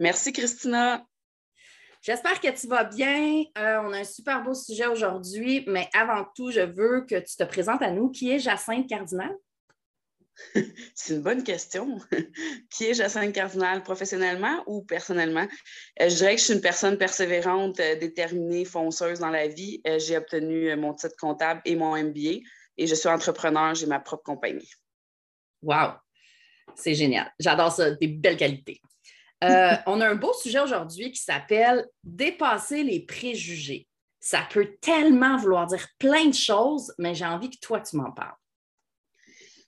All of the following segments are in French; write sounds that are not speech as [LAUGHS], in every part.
Merci, Christina. J'espère que tu vas bien. Euh, on a un super beau sujet aujourd'hui, mais avant tout, je veux que tu te présentes à nous. Qui est Jacinthe Cardinal? [LAUGHS] C'est une bonne question. [LAUGHS] Qui est Jacinthe Cardinal, professionnellement ou personnellement? Euh, je dirais que je suis une personne persévérante, euh, déterminée, fonceuse dans la vie. j'ai obtenu mon titre comptable et mon MBA et je suis entrepreneur, j'ai ma propre compagnie. Wow! C'est génial. J'adore ça, des belles qualités. Euh, on a un beau sujet aujourd'hui qui s'appelle Dépasser les préjugés. Ça peut tellement vouloir dire plein de choses, mais j'ai envie que toi, tu m'en parles.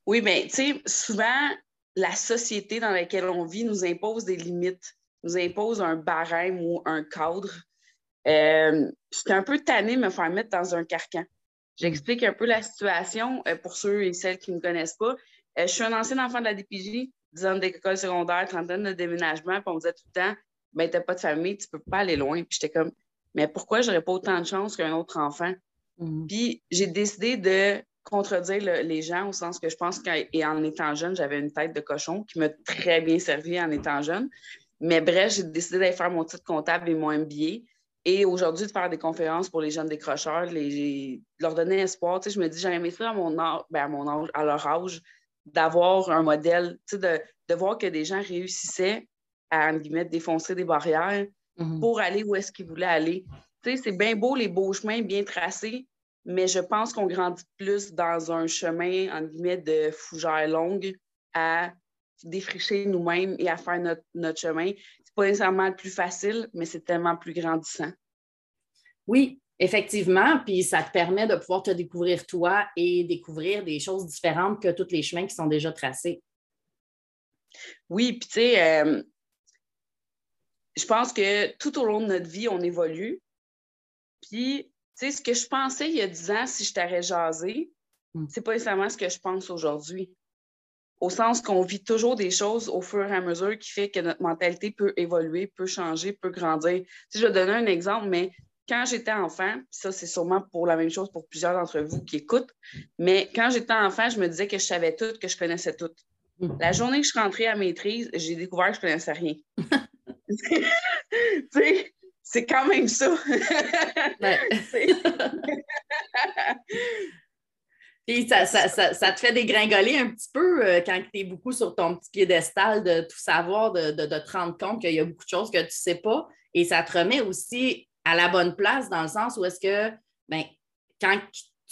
Oui, mais tu sais, souvent, la société dans laquelle on vit nous impose des limites, nous impose un barème ou un cadre. Euh, J'étais un peu tannée de me faire mettre dans un carcan. J'explique un peu la situation euh, pour ceux et celles qui ne me connaissent pas. je suis un ancien enfant de la DPJ, 10 ans d'école secondaire, trentaine de déménagement, puis on me disait tout le temps, ben, t'as pas de famille, tu peux pas aller loin. Puis j'étais comme, mais pourquoi j'aurais pas autant de chance qu'un autre enfant? Mm-hmm. Puis j'ai décidé de contredire les gens au sens que je pense qu'en étant jeune, j'avais une tête de cochon qui m'a très bien servi en étant jeune. Mais bref, j'ai décidé d'aller faire mon titre comptable et mon MBA. Et aujourd'hui, de faire des conférences pour les jeunes décrocheurs, les, leur donner espoir. Tu sais, je me dis, j'aurais aimé ça à mon, âge, ben à mon âge, à leur âge, d'avoir un modèle, de, de voir que des gens réussissaient à, en défoncer des barrières mhm. pour aller où est-ce qu'ils voulaient aller. c'est bien beau les beaux chemins bien tracés, mais je pense qu'on grandit plus dans un chemin, en guillemets, de fougères longues à défricher nous-mêmes et à faire notre, notre chemin. C'est pas nécessairement le plus facile, mais c'est tellement plus grandissant. Oui, Effectivement, puis ça te permet de pouvoir te découvrir toi et découvrir des choses différentes que tous les chemins qui sont déjà tracés. Oui, puis tu sais, euh, je pense que tout au long de notre vie, on évolue. Puis, tu sais, ce que je pensais il y a 10 ans, si je t'aurais jasé, hmm. c'est pas nécessairement ce que je pense aujourd'hui. Au sens qu'on vit toujours des choses au fur et à mesure qui fait que notre mentalité peut évoluer, peut changer, peut grandir. Tu je vais donner un exemple, mais quand j'étais enfant, ça c'est sûrement pour la même chose pour plusieurs d'entre vous qui écoutent, mais quand j'étais enfant, je me disais que je savais tout, que je connaissais tout. Mm. La journée que je suis rentrée à maîtrise, j'ai découvert que je ne connaissais rien. [LAUGHS] c'est quand même ça. [LAUGHS] [LAUGHS] Puis ça, ça, te fait dégringoler un petit peu euh, quand tu es beaucoup sur ton petit piédestal de tout savoir, de, de, de te rendre compte qu'il y a beaucoup de choses que tu ne sais pas. Et ça te remet aussi à la bonne place dans le sens où est-ce que, ben, quand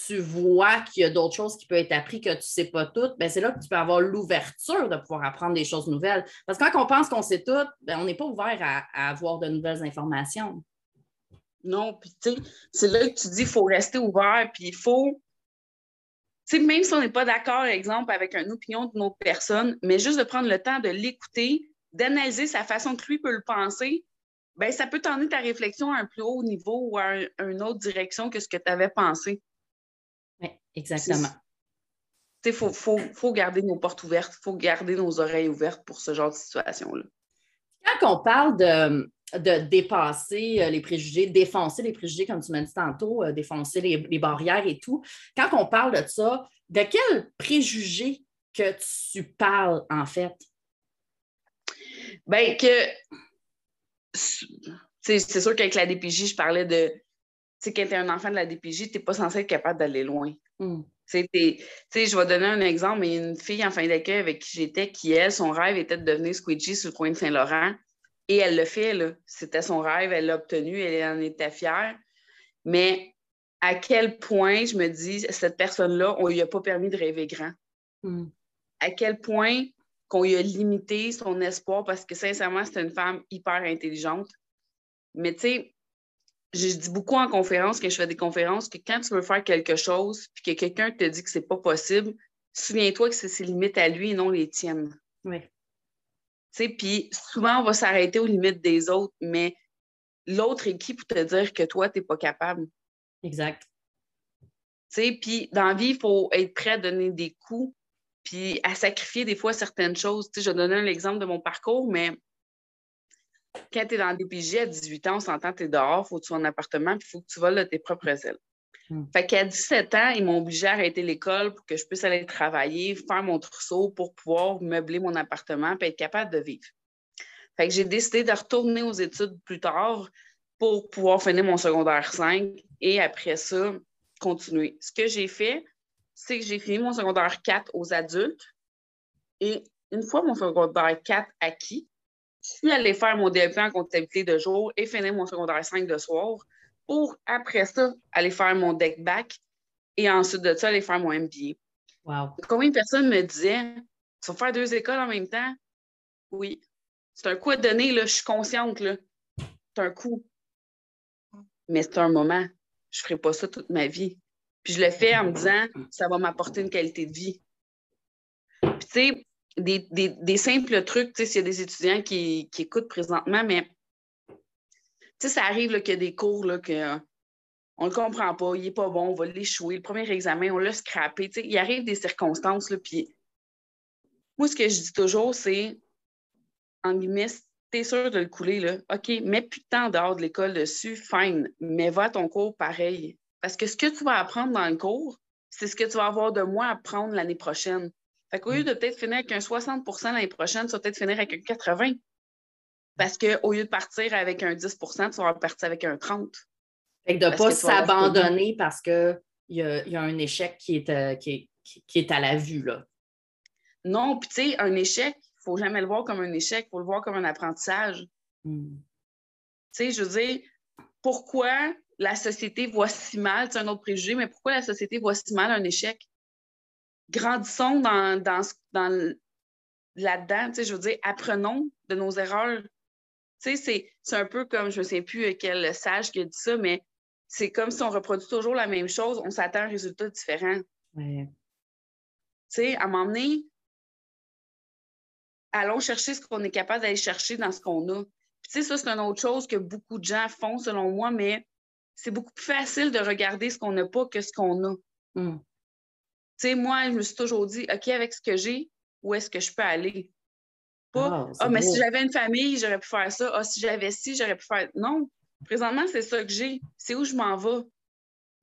tu vois qu'il y a d'autres choses qui peuvent être apprises que tu ne sais pas toutes, ben c'est là que tu peux avoir l'ouverture de pouvoir apprendre des choses nouvelles. Parce que quand on pense qu'on sait tout, ben on n'est pas ouvert à, avoir de nouvelles informations. Non, puis tu sais, c'est là que tu dis qu'il faut rester ouvert, puis il faut. Tu sais, même si on n'est pas d'accord, exemple, avec une opinion d'une autre personne, mais juste de prendre le temps de l'écouter, d'analyser sa façon que lui peut le penser, ben, ça peut t'emmener ta réflexion à un plus haut niveau ou à, une autre direction que ce que tu avais pensé. Oui, exactement. Il faut, faut, garder nos portes ouvertes, il faut garder nos oreilles ouvertes pour ce genre de situation-là. Quand on parle de, de, dépasser euh, les préjugés, défoncer les préjugés, comme tu m'as dit tantôt, euh, défoncer les, les, barrières et tout, quand on parle de ça, de quel préjugé que tu parles en fait? Bien, que c'est sûr qu'avec la DPJ, je parlais de. Tu sais, quand tu es un enfant de la DPJ, tu n'es pas censé être capable d'aller loin. Mm. Tu sais, je vais donner un exemple, mais une fille en fin d'accueil avec qui j'étais, qui, elle, son rêve était de devenir squidgy sur le coin de Saint-Laurent. Et elle le fait, là. C'était son rêve, elle l'a obtenu, elle en était fière. Mais à quel point, je me dis, cette personne-là, on lui a pas permis de rêver grand. Mm. À quel point qu'on lui a limité son espoir parce que sincèrement, c'était une femme hyper intelligente. Mais tu sais, je dis beaucoup en conférence, quand je fais des conférences, que quand tu veux faire quelque chose puis que quelqu'un te dit que c'est pas possible, souviens-toi que c'est ses limites à lui et non les tiennes. Oui. Puis souvent, on va s'arrêter aux limites des autres, mais l'autre est qui pour te dire que toi, tu n'es pas capable? Exact. Puis dans la vie, il faut être prêt à donner des coups, puis à sacrifier des fois certaines choses. sais, je vais donner un exemple de mon parcours, mais quand tu es dans le DPJ à 18 ans, on s'entend, tu es dehors, il faut que tu sois en appartement, puis il faut que tu voles de tes propres ailes. Hmm. Fait qu'à 17 ans, ils m'ont obligé à arrêter l'école pour que je puisse aller travailler, faire mon trousseau pour pouvoir meubler mon appartement et être capable de vivre. Fait que j'ai décidé de retourner aux études plus tard pour pouvoir finir mon secondaire 5 et après ça, continuer. Ce que j'ai fait, c'est que j'ai fini mon secondaire 4 aux adultes et une fois mon secondaire 4 acquis, je suis allée faire mon DEP en comptabilité de jour et finir mon secondaire 5 de soir pour, après ça, aller faire mon deck back et ensuite de ça, aller faire mon MBA. Wow. Combien de personnes me disaient Tu vas faire deux écoles en même temps? Oui. C'est un coup à donner, là, je suis consciente. Là. C'est un coup. Mais c'est un moment. Je ne ferai pas ça toute ma vie. Puis je le fais en me disant ça va m'apporter une qualité de vie. Puis tu sais, des, simples trucs, tu sais, s'il y a des étudiants qui, qui écoutent présentement, mais sais, ça arrive qu'il y a des cours là, que on ne le comprend pas, il n'est pas bon, on va l'échouer. Le premier examen, on l'a scrappé. il arrive des circonstances, là, puis moi, ce que je dis toujours, c'est, en guillemets, es sûr de le couler, là, OK, mets temps dehors de l'école dessus, fine, mais va à ton cours pareil. Parce que ce que tu vas apprendre dans le cours, c'est ce que tu vas avoir de moi à apprendre l'année prochaine. Fait qu'au lieu de peut-être finir avec un 60% l'année prochaine, tu vas peut-être finir avec un 80 parce qu'au lieu de partir avec un 10% tu vas partir avec un 30 Fait que de ne pas s'abandonner parce qu'il y a, y a un échec qui est, euh, qui, est, à la vue. Là. Non, puis tu sais, un échec, il ne faut jamais le voir comme un échec, il faut le voir comme un apprentissage. Hmm. Tu sais, je veux dire, pourquoi la société voit si mal, c'est un autre préjugé, mais pourquoi la société voit si mal un échec? Grandissons dans, dans, dans là-dedans, je veux dire, apprenons de nos erreurs. C'est un peu comme, je ne sais plus quel sage qui a dit ça, mais c'est comme si on reproduit toujours la même chose, on s'attend à un résultat différent. Tu sais, à un moment donné, allons chercher ce qu'on est capable d'aller chercher dans ce qu'on a. tu sais, ça, c'est une autre chose que beaucoup de gens font, selon moi, mais c'est beaucoup plus facile de regarder ce qu'on n'a pas que ce qu'on a. Hmm. Tu sais, moi, je me suis toujours dit, OK, avec ce que j'ai, où est-ce que je peux aller? Pas, ah, mais si j'avais une famille, j'aurais pu faire ça. Ah, si j'avais ci, j'aurais pu faire. Non, présentement, c'est ça que j'ai. C'est où je m'en vais.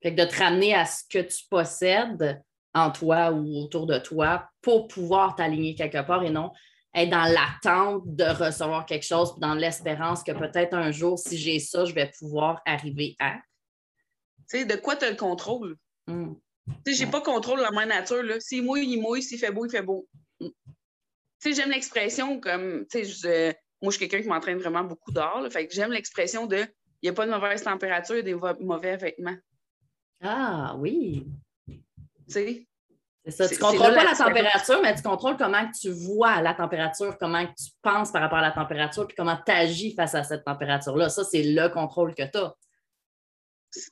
Fait que de te ramener à ce que tu possèdes en toi ou autour de toi pour pouvoir t'aligner quelque part et non être dans l'attente de recevoir quelque chose, dans l'espérance que peut-être un jour, si j'ai ça, je vais pouvoir arriver à. Tu sais, de quoi tu as le contrôle? Hmm. Tu sais, j'ai pas contrôle de la main nature. S'il mouille, il mouille. S'il fait beau, il fait beau j'aime l'expression comme, tu sais, moi, je suis quelqu'un qui m'entraîne vraiment beaucoup dehors, fait que j'aime l'expression de il n'y a pas de mauvaise température, il y a des mauvais vêtements. Ah, oui. Tu sais? Ça. Tu ne contrôles pas la, température, mais tu contrôles comment tu vois la température, comment tu penses par rapport à la température, puis comment tu agis face à cette température-là. Ça, c'est le contrôle que tu as.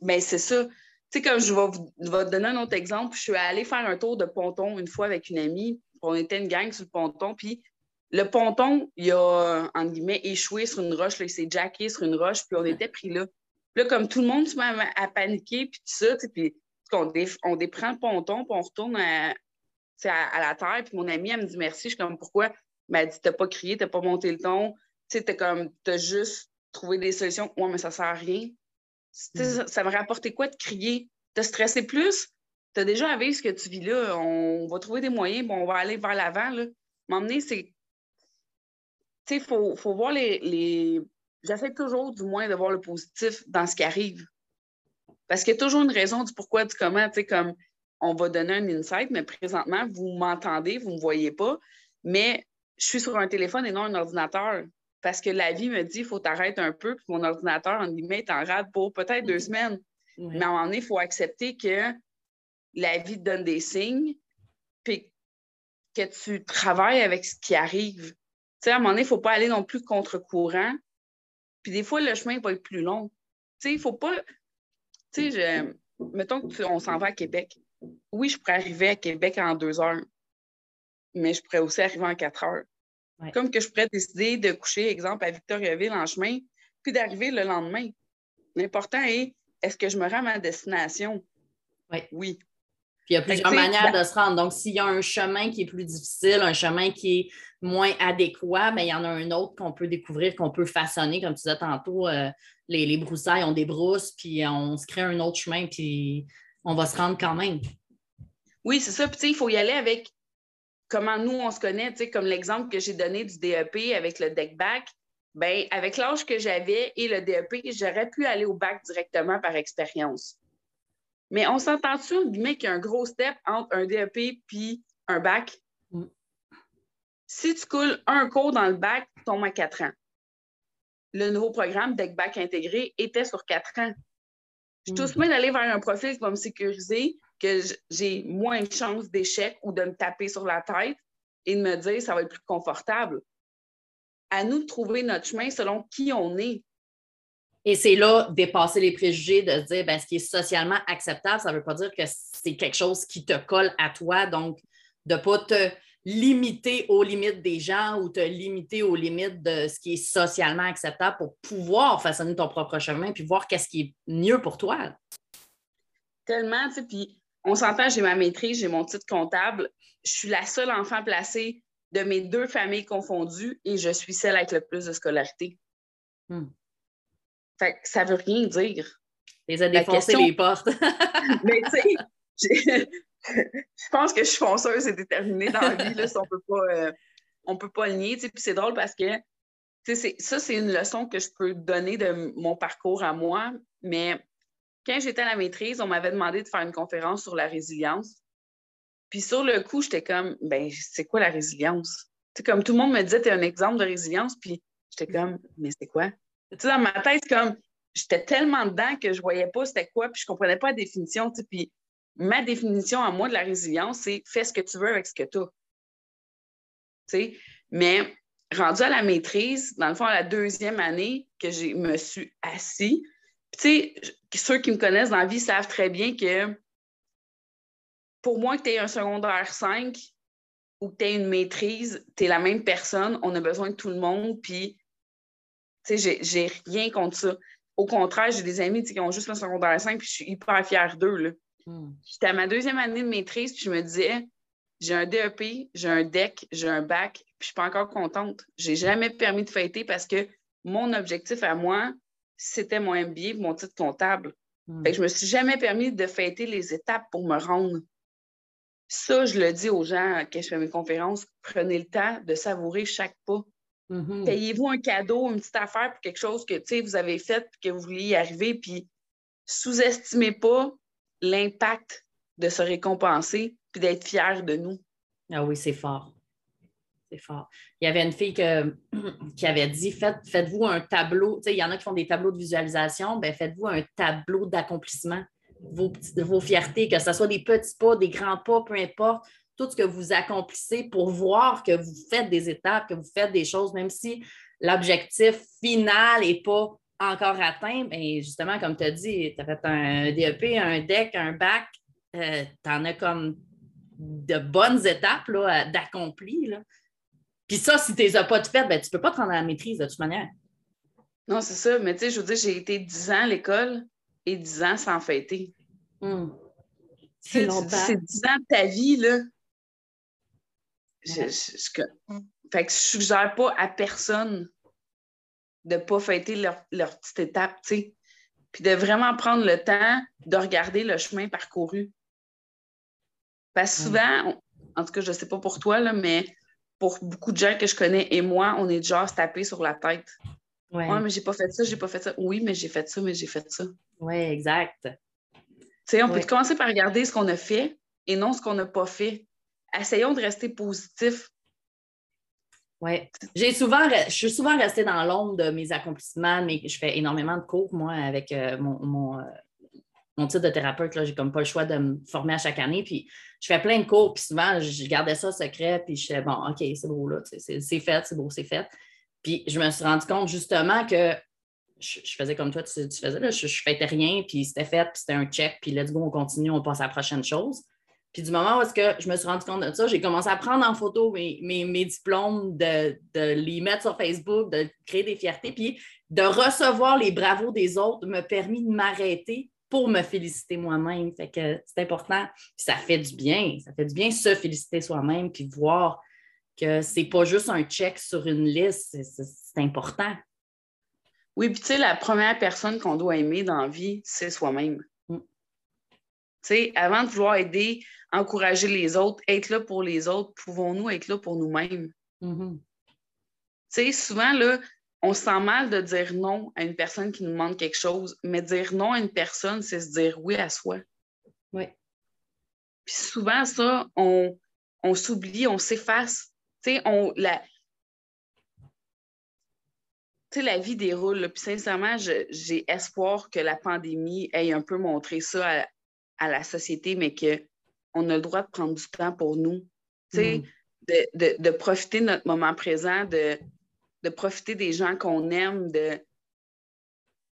Mais c'est ça. Tu sais, comme je vais, je vais te donner un autre exemple, je suis allée faire un tour de ponton une fois avec une amie, on était une gang sur le ponton, puis le ponton, il a, entre guillemets, échoué sur une roche, là, il s'est jacké sur une roche, puis on était pris là. Là, comme tout le monde se met à, paniquer, puis tout ça, puis on, on déprend le ponton, puis on retourne à, à, la terre, puis mon amie, elle me dit merci. Je suis comme, pourquoi? Elle m'a dit, t'as pas crié, t'as pas monté le ton, tu sais, t'as comme, t'as juste trouvé des solutions. Ouais, mais ça sert à rien. Mm. Ça, ça me rapportait quoi de crier? T'as stressé plus? tu as déjà à vivre ce que tu vis là. On va trouver des moyens, bon, on va aller vers l'avant. M'emmener, c'est. Tu sais, il faut, faut, voir les. les... J'essaie toujours, du moins, de voir le positif dans ce qui arrive. Parce qu'il y a toujours une raison du pourquoi, du comment. Tu sais, comme on va donner un insight, mais présentement, vous m'entendez, vous ne me voyez pas, mais je suis sur un téléphone et non un ordinateur. Parce que la vie me dit, il faut t'arrêter un peu, puis mon ordinateur, en guillemets, est en rade pour peut-être deux semaines. Mais à un moment donné, il faut accepter que la vie te donne des signes, puis que tu travailles avec ce qui arrive. Tu sais, à un moment donné, il ne faut pas aller non plus contre-courant. Puis des fois, le chemin va être plus long. Tu sais, il ne faut pas. Tu sais, mettons qu'on s'en va à Québec. Oui, je pourrais arriver à Québec en deux heures, mais je pourrais aussi arriver en quatre heures. Comme que je pourrais décider de coucher, exemple, à Victoriaville en chemin, puis d'arriver le lendemain. L'important est, est-ce que je me rends à ma destination? Oui. Oui. Puis il y a plusieurs manières de se rendre. Donc, s'il y a un chemin qui est plus difficile, un chemin qui est moins adéquat, mais il y en a un autre qu'on peut découvrir, qu'on peut façonner. Comme tu disais tantôt, euh, les, les, broussailles ont des brousses, puis on se crée un autre chemin, puis on va se rendre quand même. Oui, c'est ça. Puis, tu sais, il faut y aller avec comment nous, on se connaît. Tu sais, comme l'exemple que j'ai donné du DEP avec le deck back. Bien, avec l'âge que j'avais et le DEP, j'aurais pu aller au bac directement par expérience. Mais on s'entend-tu, en guillemets, qu'il y a un gros step entre un DEP puis un bac? Mm. Si tu coules un cours dans le bac, tu tombes à quatre ans. Le nouveau programme DEC Bac intégré était sur quatre ans. Je suis tout mm. d'aller vers un profil qui va me sécuriser, que j'ai moins de chances d'échec ou de me taper sur la tête et de me dire ça va être plus confortable. À nous de trouver notre chemin selon qui on est. Et c'est là, dépasser les préjugés, de se dire, ben, ce qui est socialement acceptable, ça ne veut pas dire que c'est quelque chose qui te colle à toi. Donc, de ne pas te limiter aux limites des gens ou te limiter aux limites de ce qui est socialement acceptable pour pouvoir façonner ton propre chemin puis voir qu'est-ce qui est mieux pour toi. Tellement, tu sais, puis on s'entend, j'ai ma maîtrise, j'ai mon titre comptable. Je suis la seule enfant placée de mes deux familles confondues et je suis celle avec le plus de scolarité. Hmm. Fait que ça veut rien dire. Les a défoncé les portes. [LAUGHS] mais tu sais, [LAUGHS] je pense que je suis fonceuse et déterminée dans la vie, là, on peut pas, euh, on peut pas le nier. Puis c'est drôle parce que ça, c'est une leçon que je peux donner de mon parcours à moi. Mais quand j'étais à la maîtrise, on m'avait demandé de faire une conférence sur la résilience. Puis sur le coup, j'étais comme, ben, c'est quoi la résilience? sais, comme tout le monde me disait, tu es un exemple de résilience. Puis j'étais comme, mais c'est quoi? Dans ma tête, comme j'étais tellement dedans que je voyais pas c'était quoi, puis je comprenais pas la définition. Puis ma définition à moi de la résilience, c'est fais ce que tu veux avec ce que tu as. Mais rendu à la maîtrise, dans le fond, à la deuxième année que je me suis assis, tu ceux qui me connaissent dans la vie savent très bien que pour moi, que tu aies un secondaire 5 ou que tu aies une maîtrise, tu es la même personne, on a besoin de tout le monde, puis tu sais, j'ai rien contre ça. Au contraire, j'ai des amis qui ont juste un secondaire 5, puis je suis hyper fière d'eux. Hmm. J'étais à ma deuxième année de maîtrise, puis je me disais, j'ai un DEP, j'ai un DEC, j'ai un bac, puis je suis pas encore contente. J'ai jamais permis de fêter parce que mon objectif à moi, c'était mon MBA, mon titre comptable. Hmm. Je ne me suis jamais permis de fêter les étapes pour me rendre. Ça, je le dis aux gens quand je fais mes conférences, prenez le temps de savourer chaque pas. Mm-hmm. Payez-vous un cadeau, une petite affaire pour quelque chose que vous avez fait et que vous vouliez y arriver, puis sous-estimez pas l'impact de se récompenser puis d'être fier de nous. Ah oui, c'est fort. C'est fort. Il y avait une fille [CLEARS THROAT] qui avait dit faites, vous un tableau. il y en a qui font des tableaux de visualisation. Ben, faites-vous un tableau d'accomplissement. Vos, vos fiertés, que ce soit des petits pas, des grands pas, peu importe tout ce que vous accomplissez pour voir que vous faites des étapes, que vous faites des choses, même si l'objectif final n'est pas encore atteint, bien, justement, comme tu as dit, tu as fait un DEP, un DEC, un bac, euh, tu en as comme de bonnes étapes d'accompli. Puis ça, si tu ne les as pas de fait, ben, tu ne peux pas te rendre à la maîtrise de toute manière. Non, c'est ça. Mais tu sais, je veux dire, j'ai été 10 ans à l'école et 10 ans sans fêter. Hmm. C'est 10 ans de ta vie, là. Je, fait que je suggère pas à personne de ne pas fêter leur, petite étape, tu sais. Puis de vraiment prendre le temps de regarder le chemin parcouru. Parce que souvent, en tout cas, je ne sais pas pour toi, là, mais pour beaucoup de gens que je connais et moi, on est déjà se taper sur la tête. Oui, ouais, mais j'ai pas fait ça, j'ai pas fait ça. Oui, mais j'ai fait ça, mais j'ai fait ça. Oui, exact. Tu sais, on peut commencer par regarder ce qu'on a fait et non ce qu'on n'a pas fait. Essayons de rester positif oui. J'ai souvent, je suis souvent restée dans l'ombre de mes accomplissements, mais je fais énormément de cours, moi, avec euh, mon, euh, mon, titre de thérapeute. J'ai comme pas le choix de me former à chaque année. Puis je fais plein de cours, puis souvent, je gardais ça secret, puis je fais bon, OK, c'est beau, là, c'est fait, c'est beau, c'est fait. Puis je me suis rendu compte justement que je, faisais comme toi, tu, faisais, là, je, je rien, puis c'était fait, puis c'était un check, puis let's go, on continue, on passe à la prochaine chose. Puis du moment où que je me suis rendu compte de ça, j'ai commencé à prendre en photo mes, mes, diplômes, de, les mettre sur Facebook, de créer des fiertés, puis de recevoir les bravos des autres m'a permis de m'arrêter pour me féliciter moi-même. Fait que c'est important. Puis ça fait du bien. Ça fait du bien se féliciter soi-même, puis voir que c'est pas juste un check sur une liste, c'est important. Oui, puis tu sais, la première personne qu'on doit aimer dans la vie, c'est soi-même. Avant de vouloir aider, encourager les autres, être là pour les autres, pouvons-nous être là pour nous-mêmes? Mm-hmm. Souvent, là, on se sent mal de dire non à une personne qui nous demande quelque chose, mais dire non à une personne, c'est se dire oui à soi. Oui. Puis souvent, ça, on, on s'oublie, on s'efface. Tu sais, on, la, la vie déroule. Puis sincèrement, j'ai espoir que la pandémie ait un peu montré ça à, la société, mais qu'on a le droit de prendre du temps pour nous. Mm. De, profiter de notre moment présent, de, de profiter des gens qu'on aime, de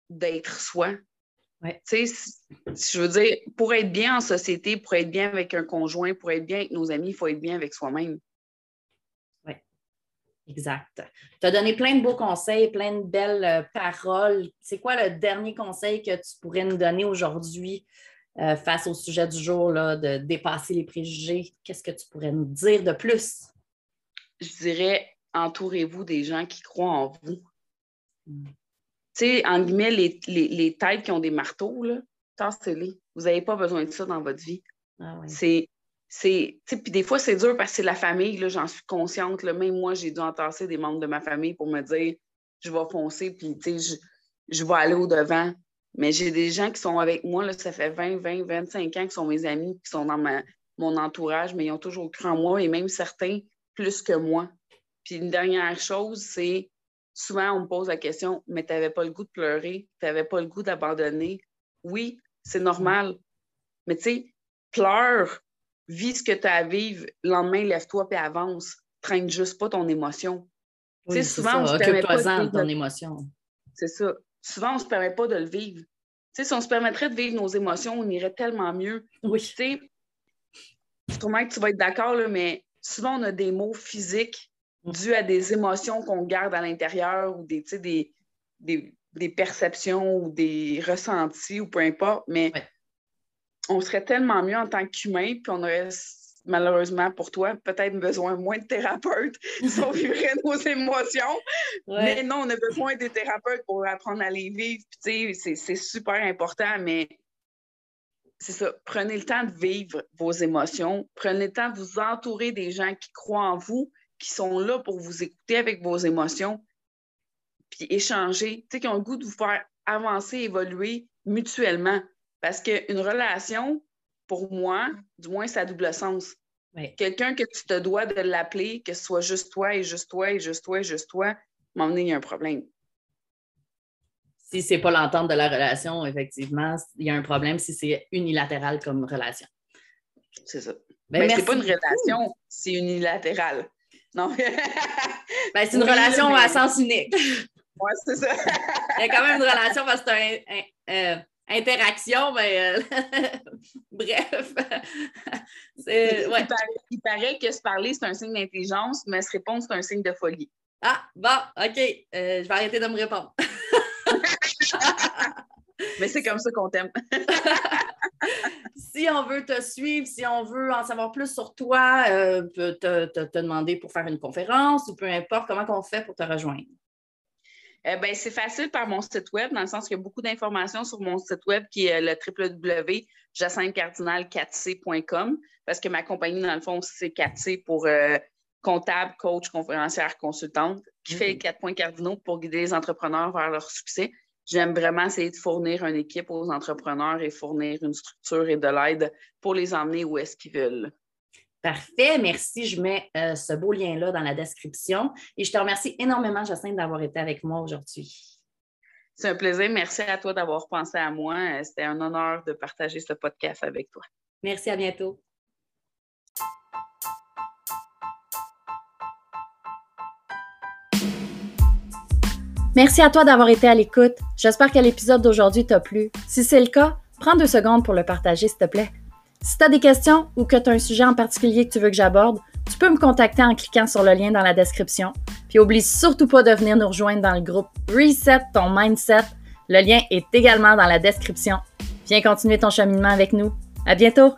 d'être soi. Je veux dire, pour être bien en société, pour être bien avec un conjoint, pour être bien avec nos amis, il faut être bien avec soi-même. Exact. Tu as donné plein de beaux conseils, plein de belles euh, paroles. C'est quoi le dernier conseil que tu pourrais nous donner aujourd'hui euh, face au sujet du jour, là, de dépasser les préjugés? Qu'est-ce que tu pourrais nous dire de plus? Je dirais, entourez-vous des gens qui croient en vous. Hmm. Tu sais, en guillemets, les, les, têtes qui ont des marteaux, là, tassez-les. Vous n'avez pas besoin de ça dans votre vie. Ah c'est c'est, puis des fois, c'est dur parce que c'est la famille, là, j'en suis consciente. Là, même moi, j'ai dû entasser des membres de ma famille pour me dire, je vais foncer, puis je, je vais aller au-devant. Mais j'ai des gens qui sont avec moi, là, ça fait 20, 20, 25 ans, qui sont mes amis, qui sont dans ma, mon entourage, mais ils ont toujours cru en moi, et même certains plus que moi. Puis une dernière chose, c'est souvent on me pose la question, mais tu n'avais pas le goût de pleurer, tu n'avais pas le goût d'abandonner. Oui, c'est normal. Mais tu sais, pleure, vis ce que tu as à vivre, le lendemain, lève-toi et avance. Traîne juste pas ton émotion. Oui, souvent, ça. on se permet pas de ton émotion. C'est ça. Souvent, on ne se permet pas de le vivre. si on se permettrait de vivre nos émotions, on irait tellement mieux. Oui. Tu sais, que tu vas être d'accord, mais souvent, on a des mots physiques mm. dus à des émotions qu'on garde à l'intérieur ou des, des, des, des, perceptions ou des ressentis ou peu importe. Mais on serait tellement mieux en tant qu'humain, puis on aurait malheureusement pour toi, peut-être besoin moins de thérapeutes [LAUGHS] si on vivrait nos émotions. Mais non, on a besoin des thérapeutes pour apprendre à les vivre. C'est super important, mais c'est ça. Prenez le temps de vivre vos émotions. Prenez le temps de vous entourer des gens qui croient en vous, qui sont là pour vous écouter avec vos émotions, puis échanger, qui ont le goût de vous faire avancer, évoluer mutuellement. Parce qu'une relation, pour moi, du moins, ça a double sens. Quelqu'un que tu te dois de l'appeler, que ce soit juste toi et juste toi et juste toi et juste toi, m'emmener, il y a un problème. Si c'est pas l'entente de la relation, effectivement, il y a un problème si c'est unilatéral comme relation. C'est ça. Ben, Mais c'est pas une relation, c'est unilatéral. Non. [LAUGHS] ben, c'est une relation à sens unique. Oui, c'est ça. il y a quand même une relation parce que c'est un, euh, interaction, mais euh, [LAUGHS] bref. [LAUGHS] il, paraît, que se parler, c'est un signe d'intelligence, mais se répondre, c'est un signe de folie. Ah, bon, OK. Euh, je vais arrêter de me répondre. [LAUGHS] mais c'est comme ça qu'on t'aime. si on veut te suivre, si on veut en savoir plus sur toi, euh, te, te, demander pour faire une conférence ou peu importe, comment on fait pour te rejoindre? Euh, ben, c'est facile par mon site web, dans le sens qu'il y a beaucoup d'informations sur mon site web qui est le www.jacintecardinal4c.com parce que ma compagnie, dans le fond, c'est 4C pour euh, comptable, coach, conférencière, consultante, qui fait les mm-hmm. quatre points cardinaux pour guider les entrepreneurs vers leur succès. J'aime vraiment essayer de fournir une équipe aux entrepreneurs et fournir une structure et de l'aide pour les emmener où est-ce qu'ils veulent. Parfait, merci. Je mets euh, ce beau lien-là dans la description. Et je te remercie énormément, Jacinthe, d'avoir été avec moi aujourd'hui. C'est un plaisir. Merci à toi d'avoir pensé à moi. Euh, c'était un honneur de partager ce podcast avec toi. Merci, à bientôt. Merci à toi d'avoir été à l'écoute. J'espère que l'épisode d'aujourd'hui t'a plu. Si c'est le cas, prends deux secondes pour le partager, s'il te plaît. Si tu as des questions ou que tu as un sujet en particulier que tu veux que j'aborde, tu peux me contacter en cliquant sur le lien dans la description. Puis oublie surtout pas de venir nous rejoindre dans le groupe Reset ton mindset. Le lien est également dans la description. Viens continuer ton cheminement avec nous. À bientôt!